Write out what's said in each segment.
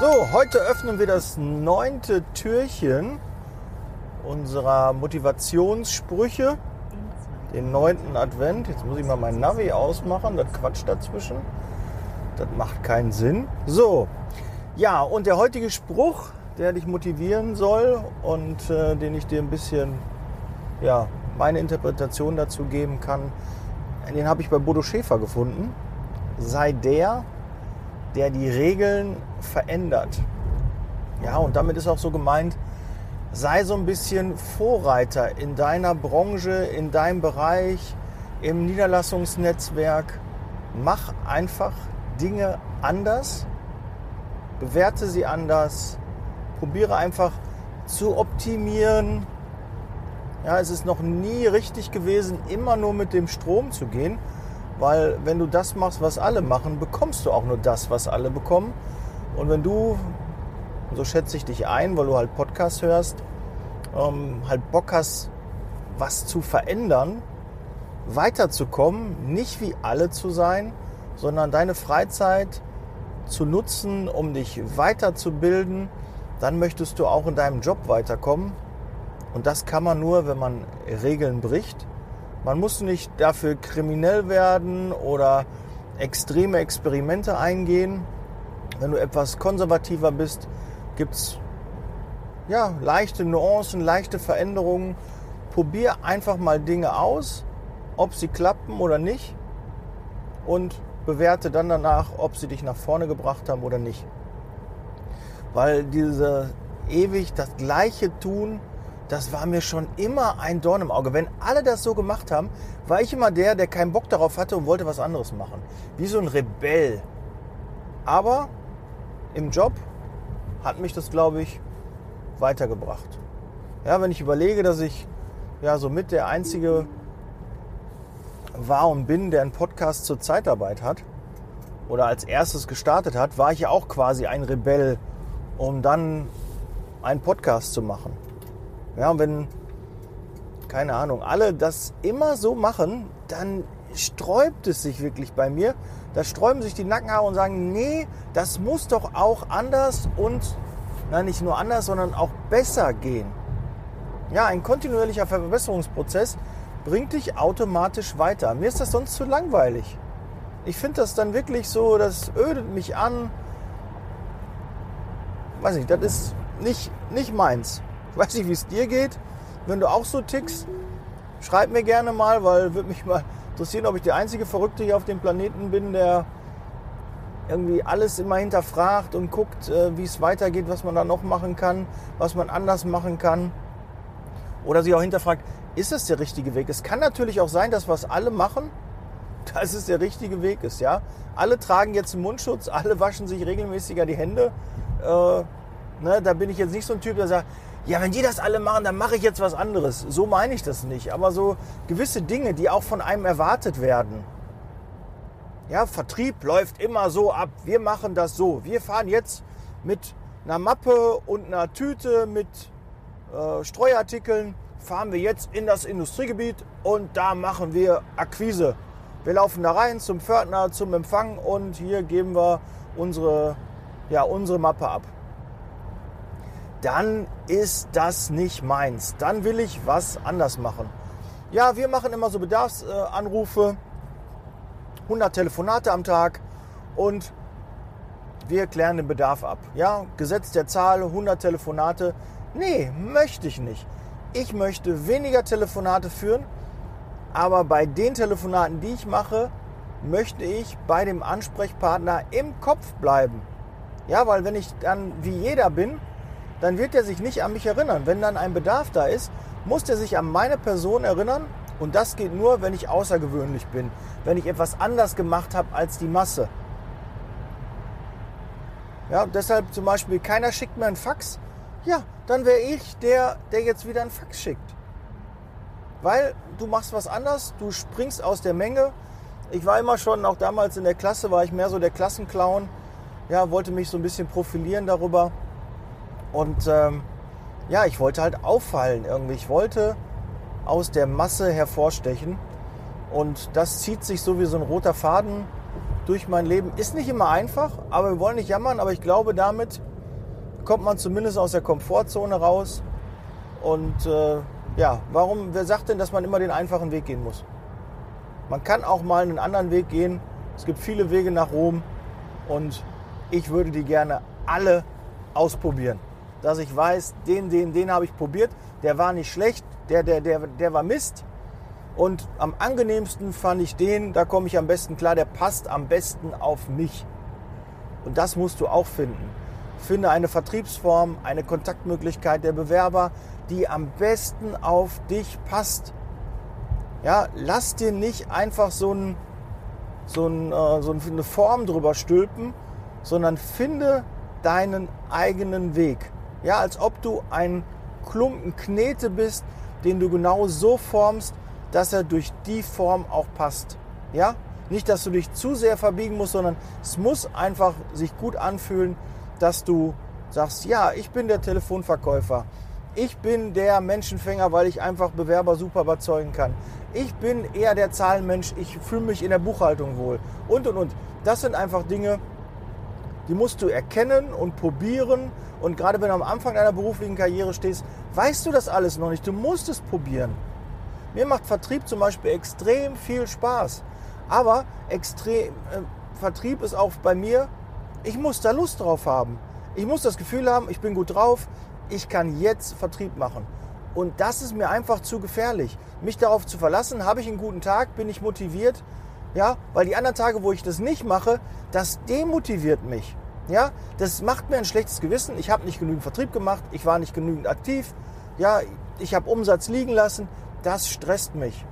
So, heute öffnen wir das neunte Türchen unserer Motivationssprüche, den neunten Advent. Jetzt muss ich mal mein Navi ausmachen, das Quatsch dazwischen. Das macht keinen Sinn. So, ja, und der heutige Spruch, der dich motivieren soll und äh, den ich dir ein bisschen, ja, meine Interpretation dazu geben kann, den habe ich bei Bodo Schäfer gefunden. Sei der, der die Regeln verändert. Ja, und damit ist auch so gemeint, sei so ein bisschen Vorreiter in deiner Branche, in deinem Bereich, im Niederlassungsnetzwerk. Mach einfach Dinge anders, bewerte sie anders, probiere einfach zu optimieren. Ja, es ist noch nie richtig gewesen, immer nur mit dem Strom zu gehen, weil wenn du das machst, was alle machen, bekommst du auch nur das, was alle bekommen. Und wenn du, so schätze ich dich ein, weil du halt Podcast hörst, ähm, halt Bock hast, was zu verändern, weiterzukommen, nicht wie alle zu sein, sondern deine Freizeit zu nutzen, um dich weiterzubilden, dann möchtest du auch in deinem Job weiterkommen. Und das kann man nur, wenn man Regeln bricht. Man muss nicht dafür kriminell werden oder extreme Experimente eingehen. Wenn du etwas konservativer bist, gibt es ja, leichte Nuancen, leichte Veränderungen. Probier einfach mal Dinge aus, ob sie klappen oder nicht. Und bewerte dann danach, ob sie dich nach vorne gebracht haben oder nicht. Weil diese ewig das Gleiche tun, das war mir schon immer ein Dorn im Auge. Wenn alle das so gemacht haben, war ich immer der, der keinen Bock darauf hatte und wollte was anderes machen. Wie so ein Rebell. Aber im Job hat mich das, glaube ich, weitergebracht. Ja, wenn ich überlege, dass ich ja somit der einzige war und bin, der einen Podcast zur Zeitarbeit hat oder als erstes gestartet hat, war ich ja auch quasi ein Rebell, um dann einen Podcast zu machen. Ja, und wenn, keine Ahnung, alle das immer so machen, dann sträubt es sich wirklich bei mir. Da sträuben sich die Nackenhaare und sagen, nee, das muss doch auch anders und, na, nicht nur anders, sondern auch besser gehen. Ja, ein kontinuierlicher Verbesserungsprozess bringt dich automatisch weiter. Mir ist das sonst zu langweilig. Ich finde das dann wirklich so, das ödet mich an. Weiß nicht, das ist nicht, nicht meins. Ich weiß nicht, wie es dir geht. Wenn du auch so tickst, schreib mir gerne mal, weil würde mich mal interessieren, ob ich der einzige Verrückte hier auf dem Planeten bin, der irgendwie alles immer hinterfragt und guckt, äh, wie es weitergeht, was man da noch machen kann, was man anders machen kann. Oder sich auch hinterfragt, ist das der richtige Weg? Es kann natürlich auch sein, dass was alle machen, dass es der richtige Weg ist. Ja? Alle tragen jetzt einen Mundschutz, alle waschen sich regelmäßiger die Hände. Äh, ne, da bin ich jetzt nicht so ein Typ, der sagt, ja, wenn die das alle machen, dann mache ich jetzt was anderes. So meine ich das nicht. Aber so gewisse Dinge, die auch von einem erwartet werden. Ja, Vertrieb läuft immer so ab. Wir machen das so. Wir fahren jetzt mit einer Mappe und einer Tüte mit äh, Streuartikeln, fahren wir jetzt in das Industriegebiet und da machen wir Akquise. Wir laufen da rein zum Pförtner, zum Empfang und hier geben wir unsere, ja, unsere Mappe ab dann ist das nicht meins. Dann will ich was anders machen. Ja, wir machen immer so Bedarfsanrufe, 100 Telefonate am Tag und wir klären den Bedarf ab. Ja, Gesetz der Zahl, 100 Telefonate. Nee, möchte ich nicht. Ich möchte weniger Telefonate führen, aber bei den Telefonaten, die ich mache, möchte ich bei dem Ansprechpartner im Kopf bleiben. Ja, weil wenn ich dann wie jeder bin, dann wird er sich nicht an mich erinnern. Wenn dann ein Bedarf da ist, muss er sich an meine Person erinnern. Und das geht nur, wenn ich außergewöhnlich bin, wenn ich etwas anders gemacht habe als die Masse. Ja, deshalb zum Beispiel, keiner schickt mir einen Fax. Ja, dann wäre ich der, der jetzt wieder einen Fax schickt. Weil du machst was anders, du springst aus der Menge. Ich war immer schon, auch damals in der Klasse, war ich mehr so der Klassenclown. Ja, wollte mich so ein bisschen profilieren darüber. Und ähm, ja, ich wollte halt auffallen irgendwie. Ich wollte aus der Masse hervorstechen. Und das zieht sich so wie so ein roter Faden durch mein Leben. Ist nicht immer einfach, aber wir wollen nicht jammern, aber ich glaube, damit kommt man zumindest aus der Komfortzone raus. Und äh, ja, warum, wer sagt denn, dass man immer den einfachen Weg gehen muss? Man kann auch mal einen anderen Weg gehen. Es gibt viele Wege nach Rom und ich würde die gerne alle ausprobieren. Dass ich weiß, den, den, den habe ich probiert, der war nicht schlecht, der, der, der, der war Mist. Und am angenehmsten fand ich den, da komme ich am besten klar, der passt am besten auf mich. Und das musst du auch finden. Finde eine Vertriebsform, eine Kontaktmöglichkeit der Bewerber, die am besten auf dich passt. Ja, lass dir nicht einfach so, ein, so, ein, äh, so eine Form drüber stülpen, sondern finde deinen eigenen Weg. Ja, als ob du ein Klumpen Knete bist, den du genau so formst, dass er durch die Form auch passt. Ja, nicht, dass du dich zu sehr verbiegen musst, sondern es muss einfach sich gut anfühlen, dass du sagst, ja, ich bin der Telefonverkäufer. Ich bin der Menschenfänger, weil ich einfach Bewerber super überzeugen kann. Ich bin eher der Zahlenmensch, ich fühle mich in der Buchhaltung wohl. Und, und, und. Das sind einfach Dinge, die musst du erkennen und probieren. Und gerade wenn du am Anfang deiner beruflichen Karriere stehst, weißt du das alles noch nicht. Du musst es probieren. Mir macht Vertrieb zum Beispiel extrem viel Spaß. Aber extrem, äh, Vertrieb ist auch bei mir, ich muss da Lust drauf haben. Ich muss das Gefühl haben, ich bin gut drauf, ich kann jetzt Vertrieb machen. Und das ist mir einfach zu gefährlich. Mich darauf zu verlassen, habe ich einen guten Tag, bin ich motiviert. Ja, weil die anderen Tage, wo ich das nicht mache, das demotiviert mich. Ja, das macht mir ein schlechtes Gewissen. Ich habe nicht genügend Vertrieb gemacht, ich war nicht genügend aktiv. Ja, ich habe Umsatz liegen lassen. Das stresst mich.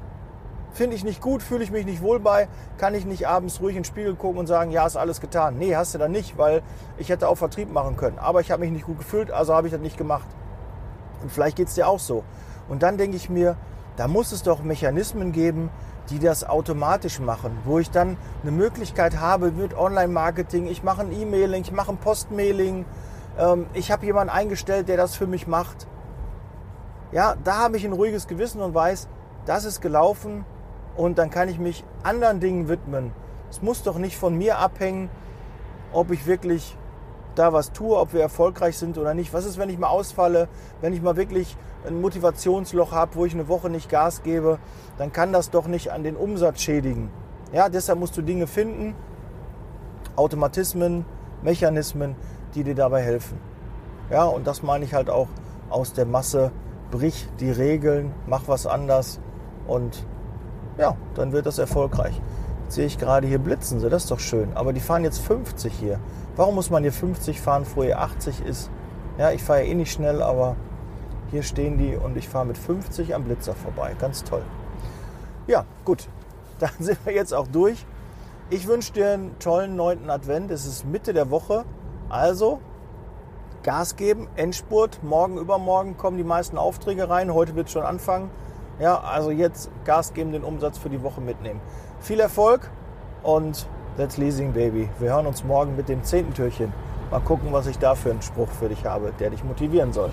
Finde ich nicht gut, fühle ich mich nicht wohl bei, kann ich nicht abends ruhig in den Spiegel gucken und sagen, ja, ist alles getan. Nee, hast du dann nicht, weil ich hätte auch Vertrieb machen können. Aber ich habe mich nicht gut gefühlt, also habe ich das nicht gemacht. Und vielleicht geht es dir auch so. Und dann denke ich mir, da muss es doch Mechanismen geben, die das automatisch machen, wo ich dann eine Möglichkeit habe mit Online-Marketing, ich mache ein E-Mailing, ich mache ein Postmailing, ähm, ich habe jemanden eingestellt, der das für mich macht. Ja, da habe ich ein ruhiges Gewissen und weiß, das ist gelaufen und dann kann ich mich anderen Dingen widmen. Es muss doch nicht von mir abhängen, ob ich wirklich da was tue, ob wir erfolgreich sind oder nicht. Was ist, wenn ich mal ausfalle, wenn ich mal wirklich ein Motivationsloch habe, wo ich eine Woche nicht Gas gebe, dann kann das doch nicht an den Umsatz schädigen. Ja, deshalb musst du Dinge finden, Automatismen, Mechanismen, die dir dabei helfen. Ja, und das meine ich halt auch aus der Masse. Brich die Regeln, mach was anders und ja, dann wird das erfolgreich. Sehe ich gerade hier blitzen sie, das ist doch schön. Aber die fahren jetzt 50 hier. Warum muss man hier 50 fahren, wo hier 80 ist? Ja, ich fahre ja eh nicht schnell, aber hier stehen die und ich fahre mit 50 am Blitzer vorbei. Ganz toll. Ja, gut. Dann sind wir jetzt auch durch. Ich wünsche dir einen tollen 9. Advent. Es ist Mitte der Woche. Also Gas geben, Endspurt. Morgen, übermorgen kommen die meisten Aufträge rein. Heute wird es schon anfangen. Ja, also jetzt Gas geben, den Umsatz für die Woche mitnehmen. Viel Erfolg und That's Leasing Baby. Wir hören uns morgen mit dem zehnten Türchen. Mal gucken, was ich da für einen Spruch für dich habe, der dich motivieren soll.